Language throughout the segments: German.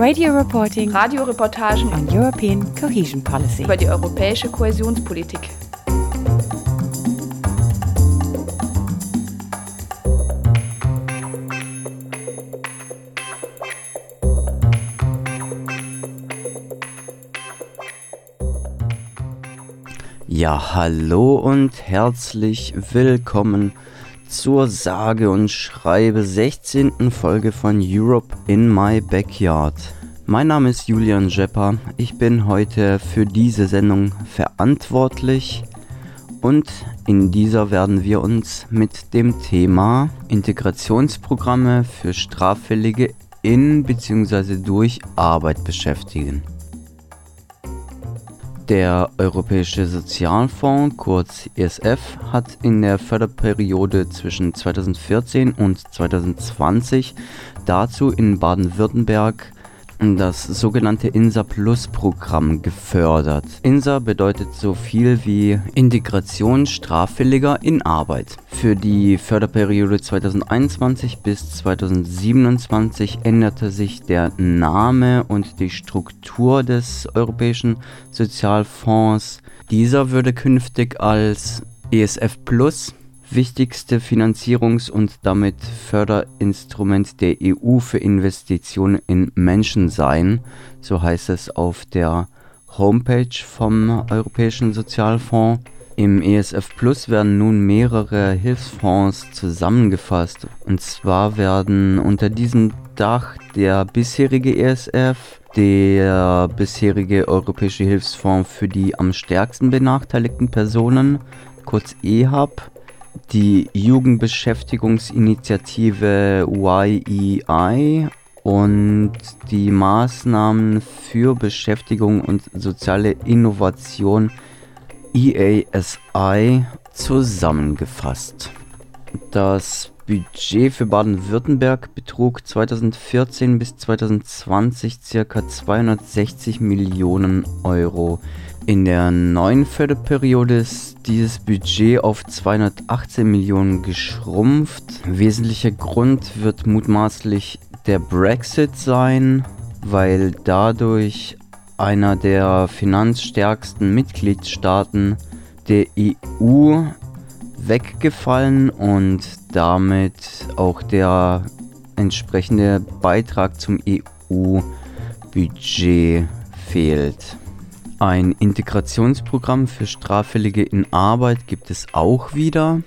Radio reporting Radioreportagen on European cohesion policy. über die europäische Kohäsionspolitik. Ja, hallo und herzlich willkommen zur sage und schreibe 16. Folge von Europe in My Backyard. Mein Name ist Julian Jepper, ich bin heute für diese Sendung verantwortlich und in dieser werden wir uns mit dem Thema Integrationsprogramme für Straffällige in bzw. durch Arbeit beschäftigen. Der Europäische Sozialfonds, kurz ESF, hat in der Förderperiode zwischen 2014 und 2020 dazu in Baden-Württemberg das sogenannte INSA Plus Programm gefördert. INSA bedeutet so viel wie Integration Straffälliger in Arbeit. Für die Förderperiode 2021 bis 2027 änderte sich der Name und die Struktur des Europäischen Sozialfonds. Dieser würde künftig als ESF Plus wichtigste Finanzierungs- und damit Förderinstrument der EU für Investitionen in Menschen sein, so heißt es auf der Homepage vom Europäischen Sozialfonds. Im ESF Plus werden nun mehrere Hilfsfonds zusammengefasst. Und zwar werden unter diesem Dach der bisherige ESF, der bisherige Europäische Hilfsfonds für die am stärksten benachteiligten Personen, kurz EHAB, die Jugendbeschäftigungsinitiative YEI und die Maßnahmen für Beschäftigung und soziale Innovation EASI zusammengefasst. Das Budget für Baden-Württemberg betrug 2014 bis 2020 ca. 260 Millionen Euro. In der neuen Förderperiode ist dieses Budget auf 218 Millionen geschrumpft. Wesentlicher Grund wird mutmaßlich der Brexit sein, weil dadurch einer der finanzstärksten Mitgliedstaaten der EU weggefallen und damit auch der entsprechende Beitrag zum EU-Budget fehlt. Ein Integrationsprogramm für Straffällige in Arbeit gibt es auch wieder.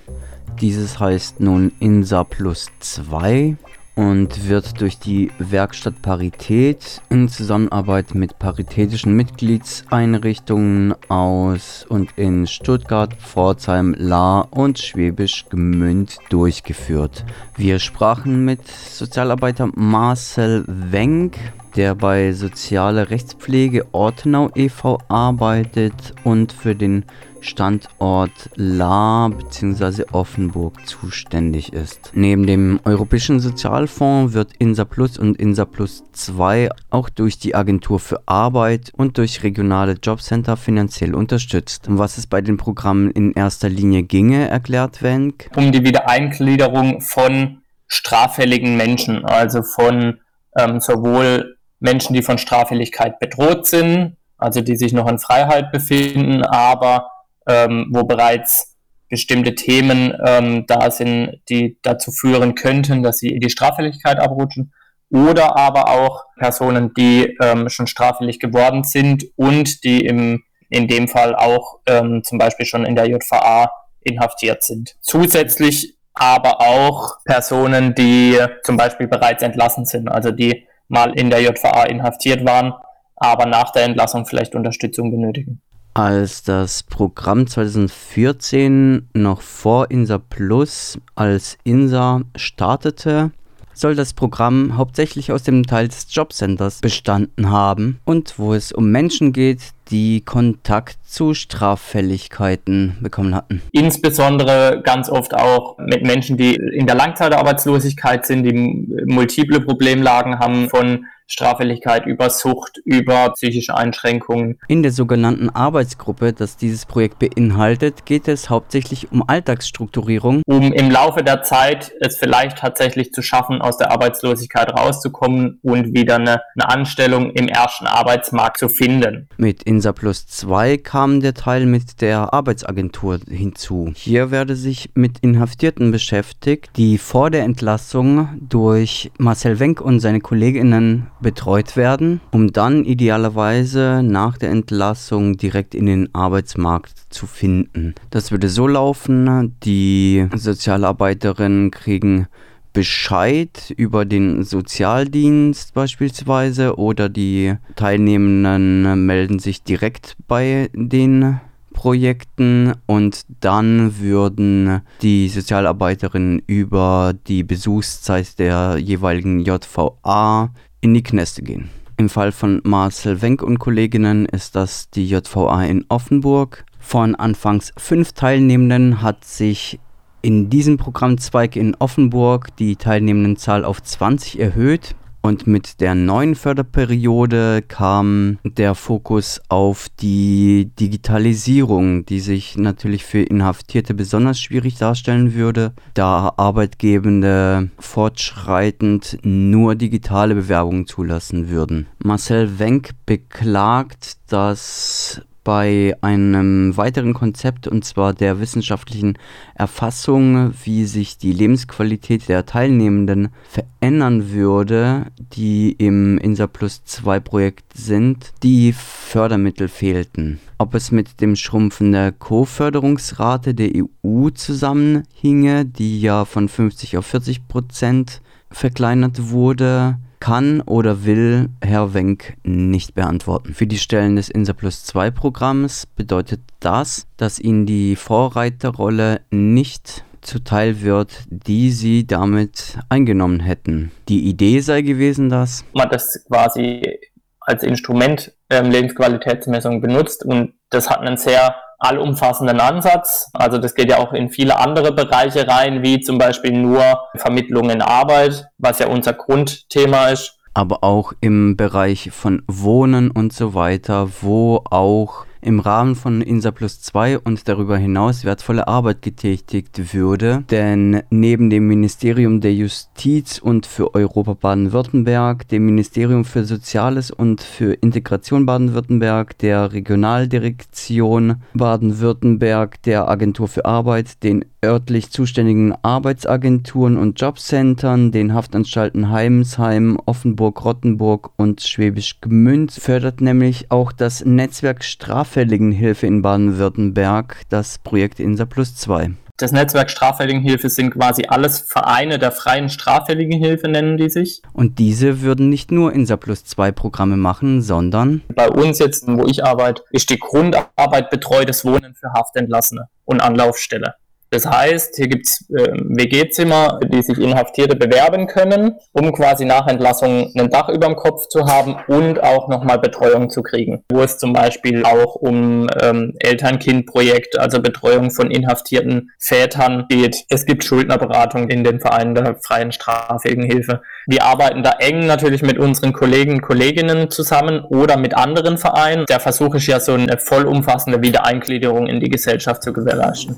Dieses heißt nun INSA Plus 2 und wird durch die Werkstatt Parität in Zusammenarbeit mit paritätischen Mitgliedseinrichtungen aus und in Stuttgart, Pforzheim, Lahr und Schwäbisch Gmünd durchgeführt. Wir sprachen mit Sozialarbeiter Marcel Wenk, der bei Soziale Rechtspflege Ortenau e.V. arbeitet und für den Standort La bzw. Offenburg zuständig ist. Neben dem Europäischen Sozialfonds wird INSA Plus und INSA Plus 2 auch durch die Agentur für Arbeit und durch regionale Jobcenter finanziell unterstützt. Um was es bei den Programmen in erster Linie ginge, erklärt Wenk. Um die Wiedereingliederung von straffälligen Menschen, also von ähm, sowohl Menschen, die von Straffälligkeit bedroht sind, also die sich noch in Freiheit befinden, aber ähm, wo bereits bestimmte Themen ähm, da sind, die dazu führen könnten, dass sie in die Straffälligkeit abrutschen. Oder aber auch Personen, die ähm, schon straffällig geworden sind und die im, in dem Fall auch ähm, zum Beispiel schon in der JVA inhaftiert sind. Zusätzlich aber auch Personen, die zum Beispiel bereits entlassen sind, also die mal in der JVA inhaftiert waren, aber nach der Entlassung vielleicht Unterstützung benötigen. Als das Programm 2014 noch vor INSA Plus als INSA startete, soll das Programm hauptsächlich aus dem Teil des Jobcenters bestanden haben und wo es um Menschen geht, die Kontakt zu Straffälligkeiten bekommen hatten. Insbesondere ganz oft auch mit Menschen, die in der Langzeitarbeitslosigkeit sind, die multiple Problemlagen haben von Straffälligkeit, über Sucht, über psychische Einschränkungen. In der sogenannten Arbeitsgruppe, das dieses Projekt beinhaltet, geht es hauptsächlich um Alltagsstrukturierung. Um im Laufe der Zeit es vielleicht tatsächlich zu schaffen, aus der Arbeitslosigkeit rauszukommen und wieder eine, eine Anstellung im ersten Arbeitsmarkt zu finden. Mit Insa Plus 2 kam der Teil mit der Arbeitsagentur hinzu. Hier werde sich mit Inhaftierten beschäftigt, die vor der Entlassung durch Marcel Wenk und seine Kolleginnen betreut werden, um dann idealerweise nach der Entlassung direkt in den Arbeitsmarkt zu finden. Das würde so laufen, die Sozialarbeiterinnen kriegen Bescheid über den Sozialdienst beispielsweise oder die Teilnehmenden melden sich direkt bei den Projekten und dann würden die Sozialarbeiterinnen über die Besuchszeit der jeweiligen JVA in die Kneste gehen. Im Fall von Marcel Wenk und Kolleginnen ist das die JVA in Offenburg. Von anfangs fünf Teilnehmenden hat sich in diesem Programmzweig in Offenburg die Teilnehmendenzahl auf 20 erhöht. Und mit der neuen Förderperiode kam der Fokus auf die Digitalisierung, die sich natürlich für Inhaftierte besonders schwierig darstellen würde, da Arbeitgebende fortschreitend nur digitale Bewerbungen zulassen würden. Marcel Wenk beklagt, dass bei einem weiteren Konzept und zwar der wissenschaftlichen Erfassung, wie sich die Lebensqualität der Teilnehmenden verändern würde, die im INSA Plus 2 Projekt sind, die Fördermittel fehlten. Ob es mit dem Schrumpfen der Co-Förderungsrate der EU zusammenhinge, die ja von 50 auf 40 Prozent verkleinert wurde, kann oder will Herr Wenk nicht beantworten. Für die Stellen des INSA Plus 2 Programms bedeutet das, dass ihnen die Vorreiterrolle nicht zuteil wird, die sie damit eingenommen hätten. Die Idee sei gewesen, dass man das quasi als Instrument ähm, Lebensqualitätsmessung benutzt und das hat einen sehr allumfassenden Ansatz. Also das geht ja auch in viele andere Bereiche rein, wie zum Beispiel nur Vermittlung in Arbeit, was ja unser Grundthema ist. Aber auch im Bereich von Wohnen und so weiter, wo auch im Rahmen von INSA Plus 2 und darüber hinaus wertvolle Arbeit getätigt würde. Denn neben dem Ministerium der Justiz und für Europa Baden-Württemberg, dem Ministerium für Soziales und für Integration Baden-Württemberg, der Regionaldirektion Baden-Württemberg, der Agentur für Arbeit, den örtlich zuständigen Arbeitsagenturen und Jobcentern, den Haftanstalten Heimsheim, Offenburg, Rottenburg und Schwäbisch Gmünd fördert nämlich auch das Netzwerk Straf Straffälligenhilfe in Baden-Württemberg, das Projekt INSA Plus 2. Das Netzwerk Straffälligenhilfe sind quasi alles Vereine der freien Straffälligenhilfe, nennen die sich. Und diese würden nicht nur INSA Plus 2 Programme machen, sondern. Bei uns jetzt, wo ich arbeite, ist die Grundarbeit betreutes Wohnen für Haftentlassene und Anlaufstelle. Das heißt, hier gibt es äh, WG-Zimmer, die sich Inhaftierte bewerben können, um quasi nach Entlassung ein Dach über dem Kopf zu haben und auch nochmal Betreuung zu kriegen. Wo es zum Beispiel auch um ähm, Eltern-Kind-Projekt, also Betreuung von inhaftierten Vätern geht. Es gibt Schuldnerberatung in den Vereinen der freien straffähigen Hilfe. Wir arbeiten da eng natürlich mit unseren Kollegen und Kolleginnen zusammen oder mit anderen Vereinen. Der Versuch ist ja so eine vollumfassende Wiedereingliederung in die Gesellschaft zu gewährleisten.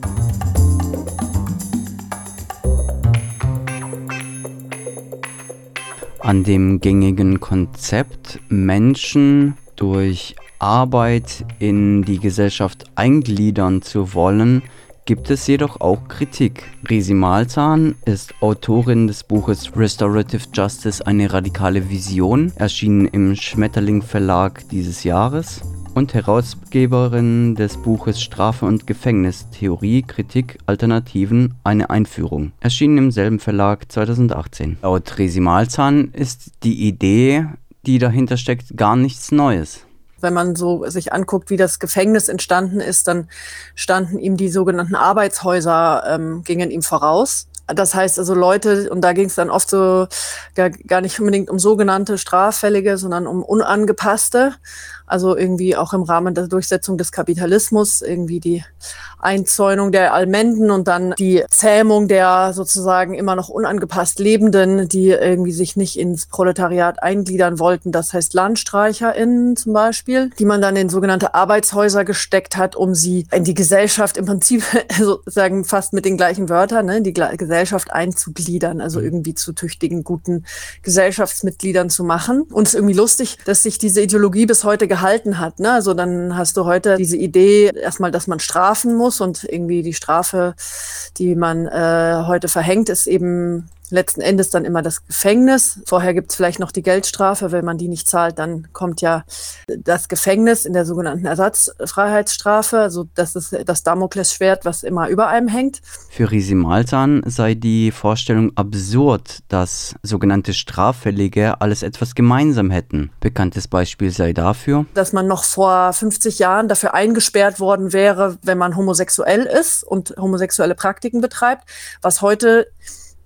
An dem gängigen Konzept, Menschen durch Arbeit in die Gesellschaft eingliedern zu wollen, gibt es jedoch auch Kritik. Risi Malzahn ist Autorin des Buches Restorative Justice, eine radikale Vision, erschienen im Schmetterling Verlag dieses Jahres und Herausgeberin des Buches Strafe und Gefängnis, Theorie, Kritik, Alternativen, eine Einführung, erschienen im selben Verlag 2018. Laut Resi Malzahn ist die Idee, die dahinter steckt, gar nichts Neues. Wenn man so sich anguckt, wie das Gefängnis entstanden ist, dann standen ihm die sogenannten Arbeitshäuser, ähm, gingen ihm voraus Das heißt also Leute, und da ging es dann oft so gar, gar nicht unbedingt um sogenannte Straffällige, sondern um unangepasste. Also irgendwie auch im Rahmen der Durchsetzung des Kapitalismus, irgendwie die Einzäunung der Almenden und dann die Zähmung der sozusagen immer noch unangepasst Lebenden, die irgendwie sich nicht ins Proletariat eingliedern wollten. Das heißt LandstreicherInnen zum Beispiel, die man dann in sogenannte Arbeitshäuser gesteckt hat, um sie in die Gesellschaft im Prinzip sozusagen fast mit den gleichen Wörtern, ne, die Gesellschaft einzugliedern, also irgendwie zu tüchtigen, guten Gesellschaftsmitgliedern zu machen. Und es ist irgendwie lustig, dass sich diese Ideologie bis heute gehalten hat. Ne? Also dann hast du heute diese Idee erstmal, dass man strafen muss und irgendwie die Strafe, die man äh, heute verhängt, ist eben letzten Endes dann immer das Gefängnis. Vorher gibt es vielleicht noch die Geldstrafe. Wenn man die nicht zahlt, dann kommt ja das Gefängnis in der sogenannten Ersatzfreiheitsstrafe. Also das ist das Damoklesschwert, was immer über einem hängt. Für Risi Malzahn sei die Vorstellung absurd, dass sogenannte Straffällige alles etwas gemeinsam hätten. Bekanntes Beispiel sei dafür, dass man noch vor 50 Jahren dafür eingesperrt worden wäre, wenn man homosexuell ist und homosexuelle Praktiken betreibt, was heute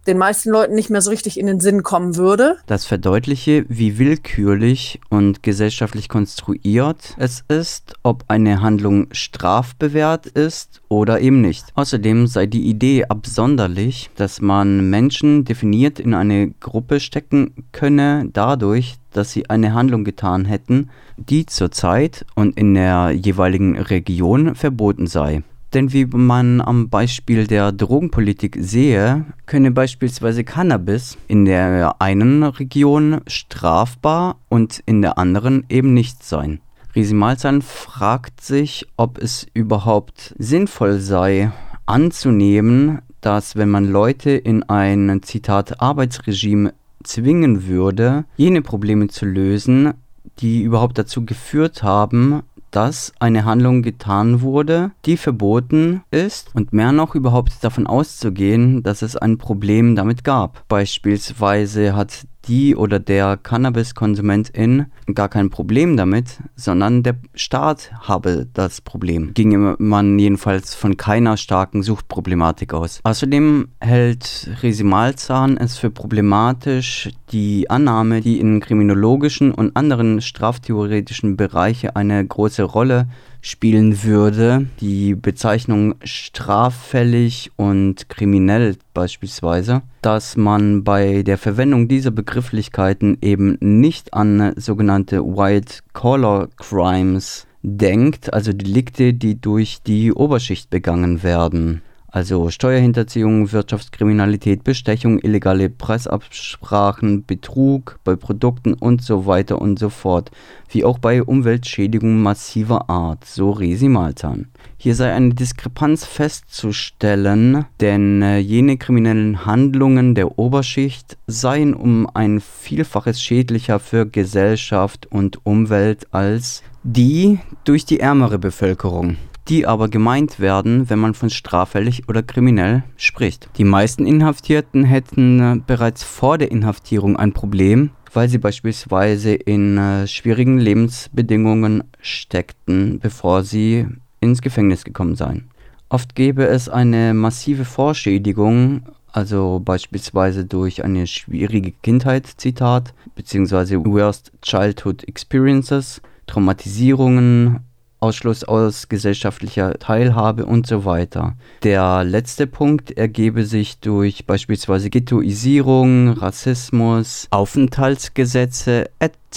den meisten Leuten nicht mehr so richtig in den Sinn kommen würde. Das verdeutliche, wie willkürlich und gesellschaftlich konstruiert es ist, ob eine Handlung strafbewehrt ist oder eben nicht. Außerdem sei die Idee absonderlich, dass man Menschen definiert in eine Gruppe stecken könne, dadurch, dass sie eine Handlung getan hätten, die zurzeit und in der jeweiligen Region verboten sei. Denn wie man am Beispiel der Drogenpolitik sehe, könne beispielsweise Cannabis in der einen Region strafbar und in der anderen eben nicht sein. Risi Malzahn fragt sich, ob es überhaupt sinnvoll sei, anzunehmen, dass wenn man Leute in ein Zitat Arbeitsregime zwingen würde, jene Probleme zu lösen, die überhaupt dazu geführt haben, dass eine Handlung getan wurde, die verboten ist und mehr noch überhaupt davon auszugehen, dass es ein Problem damit gab. Beispielsweise hat die oder der Cannabiskonsumentin gar kein Problem damit, sondern der Staat habe das Problem. Ging man jedenfalls von keiner starken Suchtproblematik aus. Außerdem hält Resimalzahn es für problematisch, die Annahme, die in kriminologischen und anderen straftheoretischen Bereichen eine große Rolle spielen würde. Die Bezeichnung straffällig und kriminell beispielsweise, dass man bei der Verwendung dieser Begrifflichkeiten eben nicht an sogenannte White-Collar-Crimes denkt, also Delikte, die durch die Oberschicht begangen werden. Also Steuerhinterziehung, Wirtschaftskriminalität, Bestechung, illegale Preisabsprachen, Betrug bei Produkten und so weiter und so fort, wie auch bei Umweltschädigungen massiver Art, so Resi Maltan. Hier sei eine Diskrepanz festzustellen, denn äh, jene kriminellen Handlungen der Oberschicht seien um ein Vielfaches schädlicher für Gesellschaft und Umwelt als die durch die ärmere Bevölkerung die aber gemeint werden, wenn man von straffällig oder kriminell spricht. Die meisten Inhaftierten hätten äh, bereits vor der Inhaftierung ein Problem, weil sie beispielsweise in äh, schwierigen Lebensbedingungen steckten, bevor sie ins Gefängnis gekommen seien. Oft gäbe es eine massive Vorschädigung, also beispielsweise durch eine schwierige Kindheit, Zitat, beziehungsweise Worst Childhood Experiences, Traumatisierungen, Ausschluss aus gesellschaftlicher Teilhabe und so weiter. Der letzte Punkt ergebe sich durch beispielsweise Ghettoisierung, Rassismus, Aufenthaltsgesetze etc.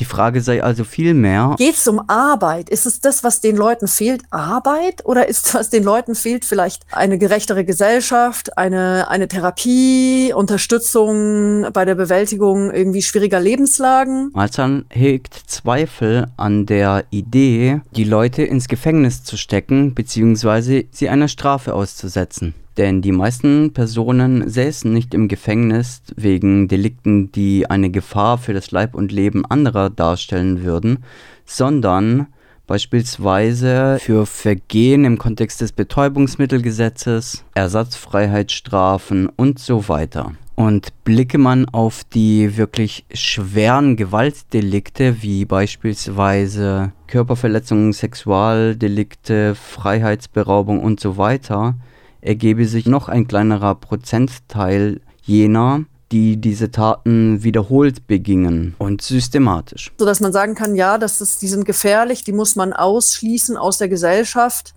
Die Frage sei also vielmehr. Geht es um Arbeit? Ist es das, was den Leuten fehlt, Arbeit? Oder ist was den Leuten fehlt, vielleicht eine gerechtere Gesellschaft, eine, eine Therapie, Unterstützung bei der Bewältigung irgendwie schwieriger Lebenslagen? Malzahn hegt Zweifel an der Idee, die Leute ins Gefängnis zu stecken, beziehungsweise sie einer Strafe auszusetzen. Denn die meisten Personen säßen nicht im Gefängnis wegen Delikten, die eine Gefahr für das Leib und Leben anderer darstellen würden, sondern beispielsweise für Vergehen im Kontext des Betäubungsmittelgesetzes, Ersatzfreiheitsstrafen und so weiter. Und blicke man auf die wirklich schweren Gewaltdelikte wie beispielsweise Körperverletzungen, Sexualdelikte, Freiheitsberaubung und so weiter, ergebe sich noch ein kleinerer Prozentteil jener, die diese Taten wiederholt begingen und systematisch. So dass man sagen kann, ja, das ist, die sind gefährlich, die muss man ausschließen aus der Gesellschaft.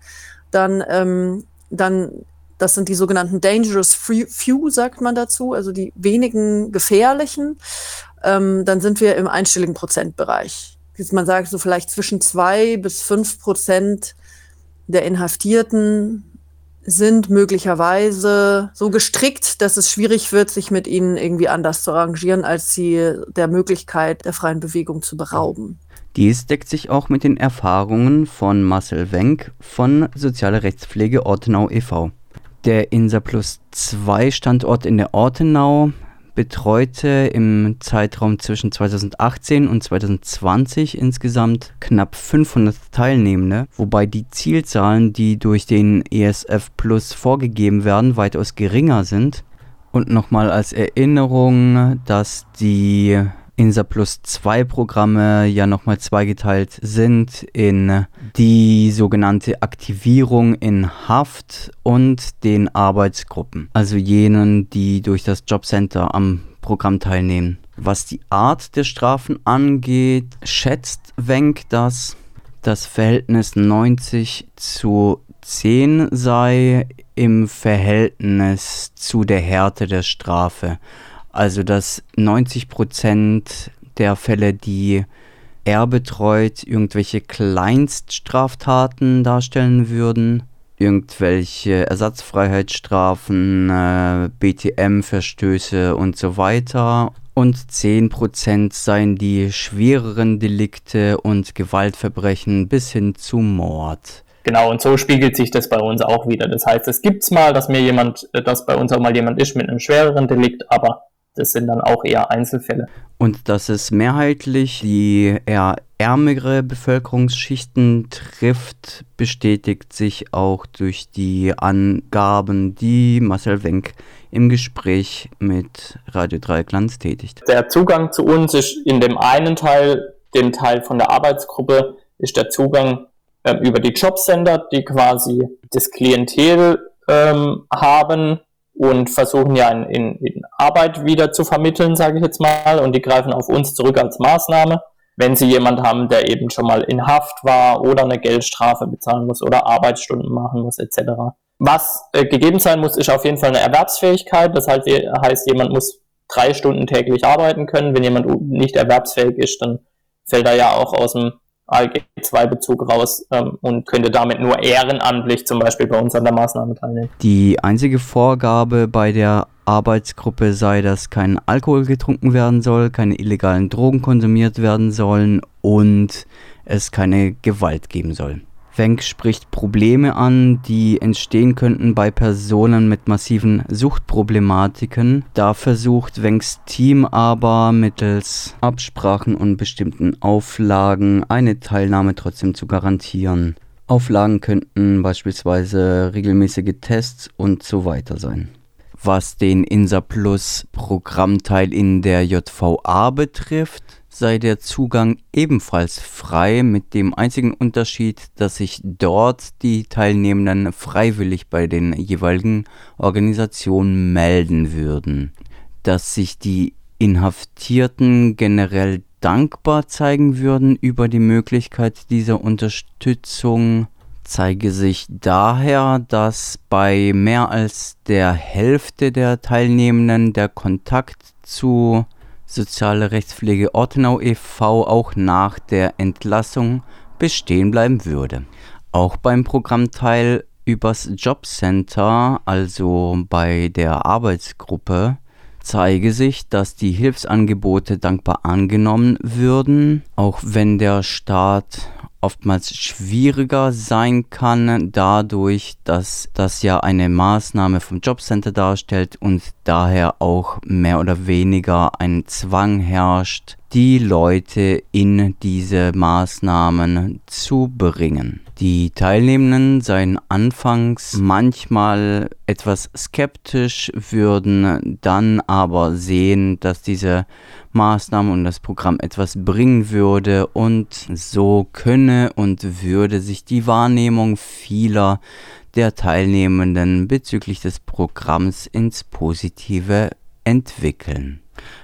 Dann, ähm, dann das sind die sogenannten Dangerous Few, sagt man dazu, also die wenigen gefährlichen. Ähm, dann sind wir im einstelligen Prozentbereich. Man sagt so vielleicht zwischen zwei bis fünf Prozent der Inhaftierten sind möglicherweise so gestrickt, dass es schwierig wird, sich mit ihnen irgendwie anders zu arrangieren, als sie der Möglichkeit der freien Bewegung zu berauben. Dies deckt sich auch mit den Erfahrungen von Marcel Wenk von Soziale Rechtspflege Ortenau e.V. Der INSA Plus 2 Standort in der Ortenau betreute im Zeitraum zwischen 2018 und 2020 insgesamt knapp 500 Teilnehmende, wobei die Zielzahlen, die durch den ESF Plus vorgegeben werden, weitaus geringer sind. Und nochmal als Erinnerung, dass die INSA Plus 2 Programme ja nochmal zweigeteilt sind in die sogenannte Aktivierung in Haft und den Arbeitsgruppen, also jenen, die durch das Jobcenter am Programm teilnehmen. Was die Art der Strafen angeht, schätzt Wenk, dass das Verhältnis 90 zu 10 sei im Verhältnis zu der Härte der Strafe. Also dass 90 Prozent der Fälle, die er betreut, irgendwelche Kleinststraftaten darstellen würden, irgendwelche Ersatzfreiheitsstrafen, äh, BTM-Verstöße und so weiter. Und 10% seien die schwereren Delikte und Gewaltverbrechen bis hin zu Mord. Genau, und so spiegelt sich das bei uns auch wieder. Das heißt, es gibt's mal, dass mir jemand, dass bei uns auch mal jemand ist mit einem schwereren Delikt, aber das sind dann auch eher Einzelfälle. Und dass es mehrheitlich die eher ärmere Bevölkerungsschichten trifft, bestätigt sich auch durch die Angaben, die Marcel Wenk im Gespräch mit Radio Dreieckland tätigt. Der Zugang zu uns ist in dem einen Teil, dem Teil von der Arbeitsgruppe, ist der Zugang äh, über die Jobcenter, die quasi das Klientel ähm, haben, und versuchen ja in, in, in Arbeit wieder zu vermitteln, sage ich jetzt mal, und die greifen auf uns zurück als Maßnahme. Wenn sie jemand haben, der eben schon mal in Haft war oder eine Geldstrafe bezahlen muss oder Arbeitsstunden machen muss, etc. Was äh, gegeben sein muss, ist auf jeden Fall eine Erwerbsfähigkeit. Das heißt, heißt, jemand muss drei Stunden täglich arbeiten können. Wenn jemand nicht erwerbsfähig ist, dann fällt er ja auch aus dem ALG-2-Bezug raus ähm, und könnte damit nur ehrenamtlich zum Beispiel bei uns an der Maßnahme teilnehmen. Die einzige Vorgabe bei der Arbeitsgruppe sei, dass kein Alkohol getrunken werden soll, keine illegalen Drogen konsumiert werden sollen und es keine Gewalt geben soll. Wenk spricht Probleme an, die entstehen könnten bei Personen mit massiven Suchtproblematiken. Da versucht Wenks Team aber mittels Absprachen und bestimmten Auflagen eine Teilnahme trotzdem zu garantieren. Auflagen könnten beispielsweise regelmäßige Tests und so weiter sein. Was den INSA Plus Programmteil in der JVA betrifft, sei der Zugang ebenfalls frei, mit dem einzigen Unterschied, dass sich dort die Teilnehmenden freiwillig bei den jeweiligen Organisationen melden würden. Dass sich die Inhaftierten generell dankbar zeigen würden über die Möglichkeit dieser Unterstützung, zeige sich daher, dass bei mehr als der Hälfte der Teilnehmenden der Kontakt zu Soziale Rechtspflege Ortenau e.V. auch nach der Entlassung bestehen bleiben würde. Auch beim Programmteil übers Jobcenter, also bei der Arbeitsgruppe, zeige sich, dass die Hilfsangebote dankbar angenommen würden, auch wenn der Staat oftmals schwieriger sein kann, dadurch, dass das ja eine Maßnahme vom Jobcenter darstellt und daher auch mehr oder weniger ein Zwang herrscht, die Leute in diese Maßnahmen zu bringen. Die Teilnehmenden seien anfangs manchmal etwas skeptisch, würden dann aber sehen, dass diese Maßnahmen und das Programm etwas bringen würde und so könne und würde sich die Wahrnehmung vieler der Teilnehmenden bezüglich des Programms ins Positive entwickeln.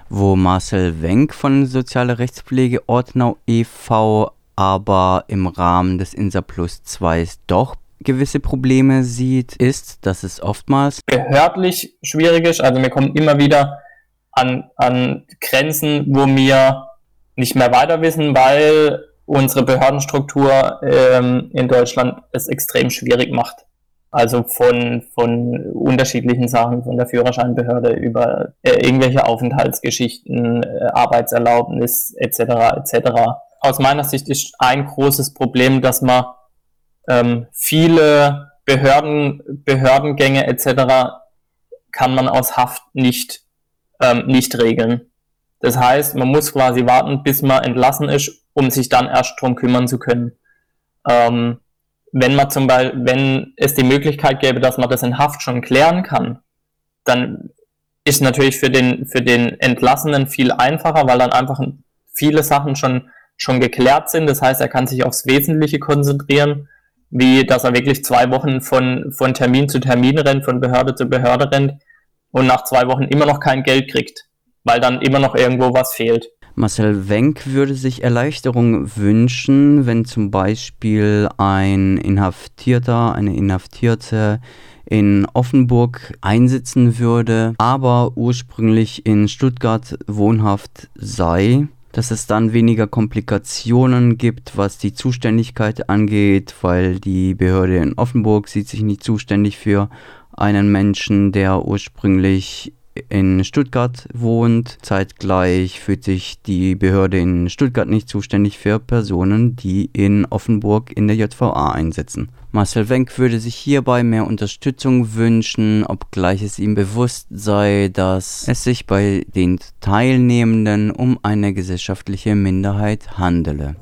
Wo Marcel Wenk von Soziale Rechtspflege Ortnau e.V. aber im Rahmen des INSA Plus 2 doch gewisse Probleme sieht, ist, dass es oftmals behördlich schwierig ist. Also wir kommen immer wieder an, an Grenzen, wo wir nicht mehr weiter wissen, weil unsere Behördenstruktur ähm, in Deutschland es extrem schwierig macht. Also von, von unterschiedlichen Sachen, von der Führerscheinbehörde über äh, irgendwelche Aufenthaltsgeschichten, äh, Arbeitserlaubnis etc. etc. Aus meiner Sicht ist ein großes Problem, dass man ähm, viele Behörden, Behördengänge etc. kann man aus Haft nicht, ähm, nicht regeln. Das heißt, man muss quasi warten, bis man entlassen ist, um sich dann erst drum kümmern zu können. Ähm, wenn man zum Beispiel, wenn es die Möglichkeit gäbe, dass man das in Haft schon klären kann, dann ist natürlich für den, für den Entlassenen viel einfacher, weil dann einfach viele Sachen schon, schon geklärt sind. Das heißt, er kann sich aufs Wesentliche konzentrieren, wie dass er wirklich zwei Wochen von, von Termin zu Termin rennt, von Behörde zu Behörde rennt und nach zwei Wochen immer noch kein Geld kriegt, weil dann immer noch irgendwo was fehlt. Marcel Wenk würde sich Erleichterung wünschen, wenn zum Beispiel ein Inhaftierter, eine Inhaftierte in Offenburg einsitzen würde, aber ursprünglich in Stuttgart wohnhaft sei, dass es dann weniger Komplikationen gibt, was die Zuständigkeit angeht, weil die Behörde in Offenburg sieht sich nicht zuständig für einen Menschen, der ursprünglich in Stuttgart wohnt. Zeitgleich fühlt sich die Behörde in Stuttgart nicht zuständig für Personen, die in Offenburg in der JVA einsetzen. Marcel Wenk würde sich hierbei mehr Unterstützung wünschen, obgleich es ihm bewusst sei, dass es sich bei den Teilnehmenden um eine gesellschaftliche Minderheit handele.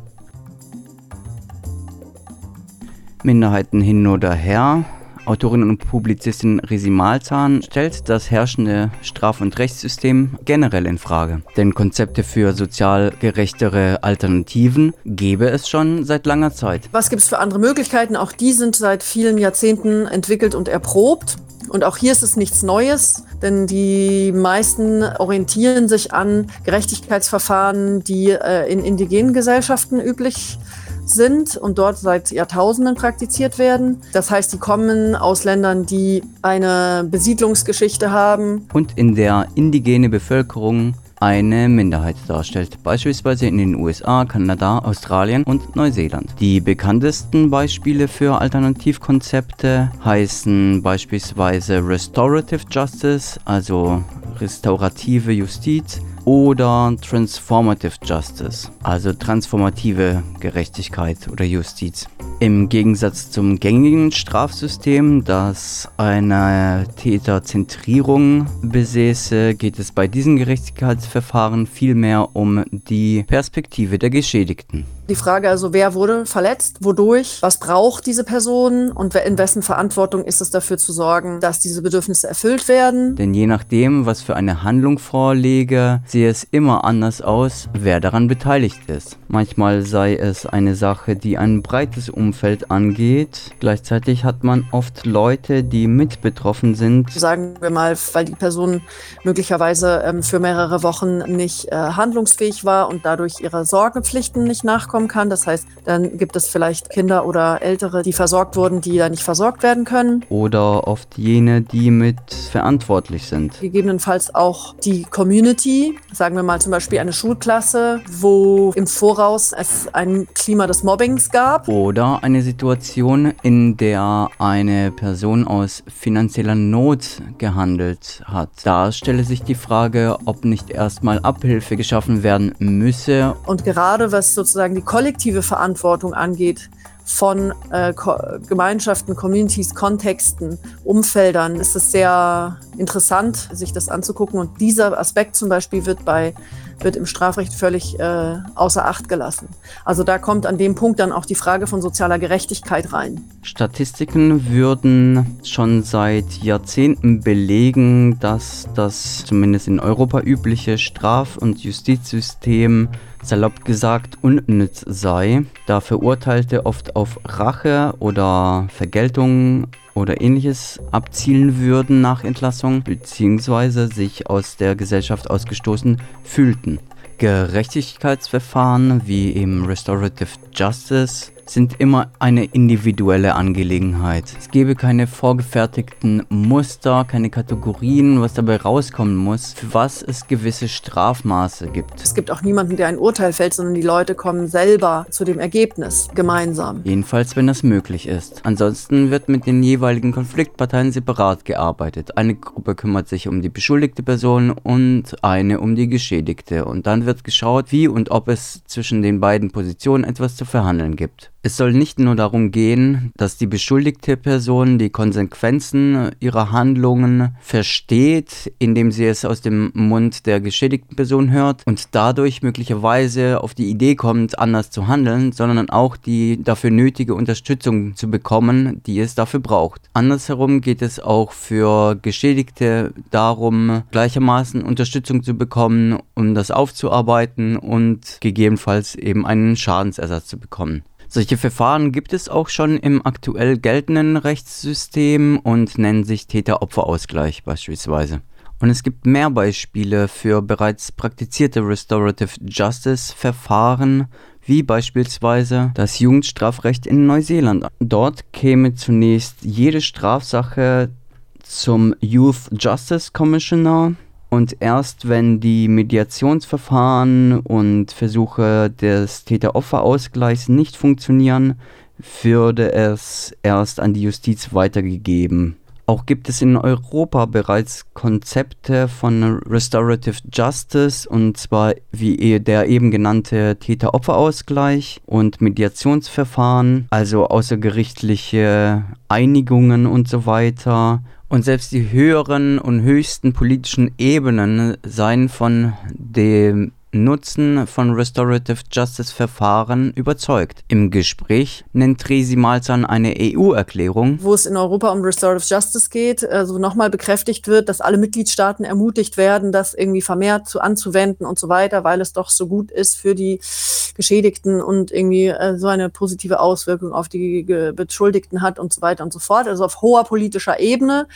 Minderheiten hin oder her, Autorin und Publizistin Risi Malzahn stellt das herrschende Straf- und Rechtssystem generell in Frage. Denn Konzepte für sozial gerechtere Alternativen gäbe es schon seit langer Zeit. Was gibt es für andere Möglichkeiten? Auch die sind seit vielen Jahrzehnten entwickelt und erprobt. Und auch hier ist es nichts Neues, denn die meisten orientieren sich an Gerechtigkeitsverfahren, die äh, in indigenen Gesellschaften üblich sind sind und dort seit Jahrtausenden praktiziert werden. Das heißt, die kommen aus Ländern, die eine Besiedlungsgeschichte haben. Und in der indigene Bevölkerung eine Minderheit darstellt, beispielsweise in den USA, Kanada, Australien und Neuseeland. Die bekanntesten Beispiele für Alternativkonzepte heißen beispielsweise Restorative Justice, also restaurative Justiz, oder Transformative Justice, also transformative Gerechtigkeit oder Justiz. Im Gegensatz zum gängigen Strafsystem, das eine Täterzentrierung besäße, geht es bei diesen Gerechtigkeitsverfahren vielmehr um die Perspektive der Geschädigten. Die Frage also, wer wurde verletzt, wodurch, was braucht diese Person und in wessen Verantwortung ist es dafür zu sorgen, dass diese Bedürfnisse erfüllt werden. Denn je nachdem, was für eine Handlung vorlege, sehe es immer anders aus, wer daran beteiligt ist. Manchmal sei es eine Sache, die ein breites Umfeld angeht. Gleichzeitig hat man oft Leute, die mit betroffen sind. Sagen wir mal, weil die Person möglicherweise ähm, für mehrere Wochen nicht äh, handlungsfähig war und dadurch ihre Sorgepflichten nicht nachkommt nachkommen kann. Das heißt, dann gibt es vielleicht Kinder oder Ältere, die versorgt wurden, die da nicht versorgt werden können. Oder oft jene, die mit verantwortlich sind. Gegebenenfalls auch die Community, sagen wir mal zum Beispiel eine Schulklasse, wo im Voraus es ein Klima des Mobbings gab. Oder eine Situation, in der eine Person aus finanzieller Not gehandelt hat. Da stelle sich die Frage, ob nicht erstmal Abhilfe geschaffen werden müsse. Und gerade was sozusagen die kollektive Verantwortung angeht, von äh, Gemeinschaften, Communities, Kontexten, Umfeldern, ist es sehr interessant, sich das anzugucken. Und dieser Aspekt zum Beispiel wird bei wird im Strafrecht völlig äh, außer Acht gelassen. Also da kommt an dem Punkt dann auch die Frage von sozialer Gerechtigkeit rein. Statistiken würden schon seit Jahrzehnten belegen, dass das zumindest in Europa übliche Straf- und Justizsystem salopp gesagt unnütz sei, da Verurteilte oft auf Rache oder Vergeltung oder ähnliches abzielen würden nach Entlassung bzw. sich aus der Gesellschaft ausgestoßen fühlten. Gerechtigkeitsverfahren wie im Restorative Justice sind immer eine individuelle Angelegenheit. Es gäbe keine vorgefertigten Muster, keine Kategorien, was dabei rauskommen muss, für was es gewisse Strafmaße gibt. Es gibt auch niemanden, der ein Urteil fällt, sondern die Leute kommen selber zu dem Ergebnis gemeinsam. Jedenfalls, wenn das möglich ist. Ansonsten wird mit den jeweiligen Konfliktparteien separat gearbeitet. Eine Gruppe kümmert sich um die beschuldigte Person und eine um die Geschädigte. Und dann wird geschaut, wie und ob es zwischen den beiden Positionen etwas zu verhandeln gibt. Es soll nicht nur darum gehen, dass die beschuldigte Person die Konsequenzen ihrer Handlungen versteht, indem sie es aus dem Mund der geschädigten Person hört und dadurch möglicherweise auf die Idee kommt, anders zu handeln, sondern auch die dafür nötige Unterstützung zu bekommen, die es dafür braucht. Andersherum geht es auch für Geschädigte darum, gleichermaßen Unterstützung zu bekommen, um das aufzuarbeiten und gegebenenfalls eben einen Schadensersatz zu bekommen. Solche Verfahren gibt es auch schon im aktuell geltenden Rechtssystem und nennen sich Täter-Opfer-Ausgleich beispielsweise. Und es gibt mehr Beispiele für bereits praktizierte Restorative Justice Verfahren, wie beispielsweise das Jugendstrafrecht in Neuseeland. Dort käme zunächst jede Strafsache zum Youth Justice Commissioner und erst wenn die Mediationsverfahren und Versuche des Täter-Opfer-Ausgleichs nicht funktionieren, würde es erst an die Justiz weitergegeben. Auch gibt es in Europa bereits Konzepte von Restorative Justice und zwar wie der eben genannte Täter-Opfer-Ausgleich und Mediationsverfahren, also außergerichtliche Einigungen und so weiter und selbst die höheren und höchsten politischen Ebenen seien von dem Nutzen von Restorative Justice Verfahren überzeugt. Im Gespräch nennt Resi Malzahn eine EU-Erklärung, wo es in Europa um Restorative Justice geht, also nochmal bekräftigt wird, dass alle Mitgliedstaaten ermutigt werden, das irgendwie vermehrt zu anzuwenden und so weiter, weil es doch so gut ist für die Geschädigten und irgendwie äh, so eine positive Auswirkung auf die Beschuldigten hat und so weiter und so fort. Also auf hoher politischer Ebene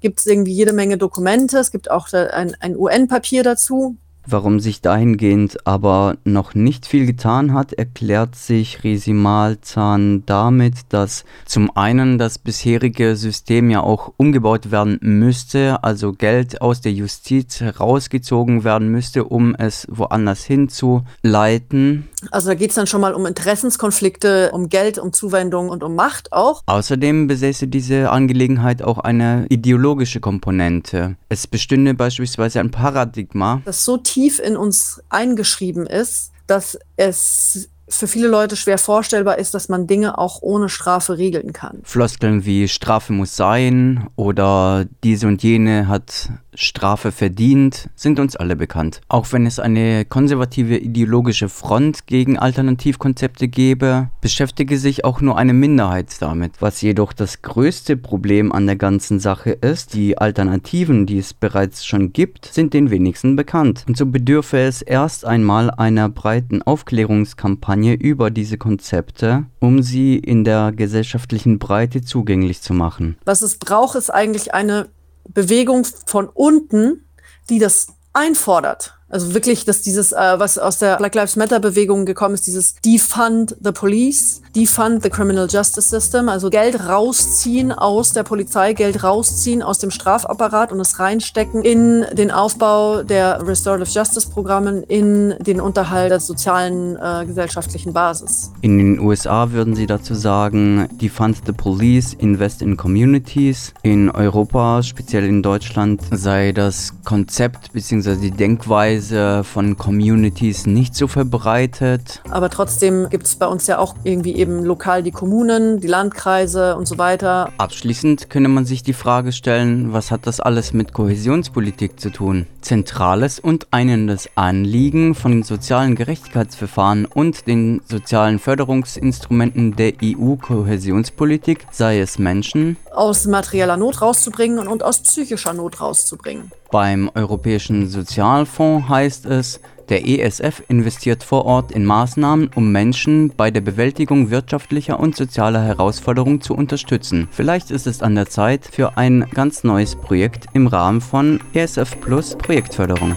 gibt es irgendwie jede Menge Dokumente. Es gibt auch ein, ein UN-Papier dazu, Warum sich dahingehend aber noch nicht viel getan hat, erklärt sich Resimalzahn damit, dass zum einen das bisherige System ja auch umgebaut werden müsste, also Geld aus der Justiz herausgezogen werden müsste, um es woanders hinzuleiten. Also da geht es dann schon mal um Interessenskonflikte, um Geld, um Zuwendung und um Macht auch. Außerdem besäße diese Angelegenheit auch eine ideologische Komponente. Es bestünde beispielsweise ein Paradigma, das so tief in uns eingeschrieben ist, dass es für viele Leute schwer vorstellbar ist, dass man Dinge auch ohne Strafe regeln kann. Floskeln wie Strafe muss sein oder diese und jene hat Strafe verdient, sind uns alle bekannt. Auch wenn es eine konservative ideologische Front gegen Alternativkonzepte gäbe, beschäftige sich auch nur eine Minderheit damit. Was jedoch das größte Problem an der ganzen Sache ist, die Alternativen, die es bereits schon gibt, sind den wenigsten bekannt. Und so bedürfe es erst einmal einer breiten Aufklärungskampagne über diese Konzepte, um sie in der gesellschaftlichen Breite zugänglich zu machen. Was es braucht, ist eigentlich eine Bewegung von unten, die das einfordert. Also wirklich, dass dieses, äh, was aus der Black Lives Matter Bewegung gekommen ist, dieses Defund the Police, Defund the Criminal Justice System, also Geld rausziehen aus der Polizei, Geld rausziehen aus dem Strafapparat und es reinstecken in den Aufbau der Restorative Justice Programmen, in den Unterhalt der sozialen, äh, gesellschaftlichen Basis. In den USA würden sie dazu sagen, Defund the Police, Invest in Communities. In Europa, speziell in Deutschland, sei das Konzept bzw. die Denkweise, Weise von Communities nicht so verbreitet. Aber trotzdem gibt es bei uns ja auch irgendwie eben lokal die Kommunen, die Landkreise und so weiter. Abschließend könnte man sich die Frage stellen, was hat das alles mit Kohäsionspolitik zu tun? Zentrales und einendes Anliegen von den sozialen Gerechtigkeitsverfahren und den sozialen Förderungsinstrumenten der EU-Kohäsionspolitik sei es Menschen aus materieller Not rauszubringen und aus psychischer Not rauszubringen. Beim Europäischen Sozialfonds heißt es, Der ESF investiert vor Ort in Maßnahmen, um Menschen bei der Bewältigung wirtschaftlicher und sozialer Herausforderungen zu unterstützen. Vielleicht ist es an der Zeit für ein ganz neues Projekt im Rahmen von ESF Plus Projektförderung.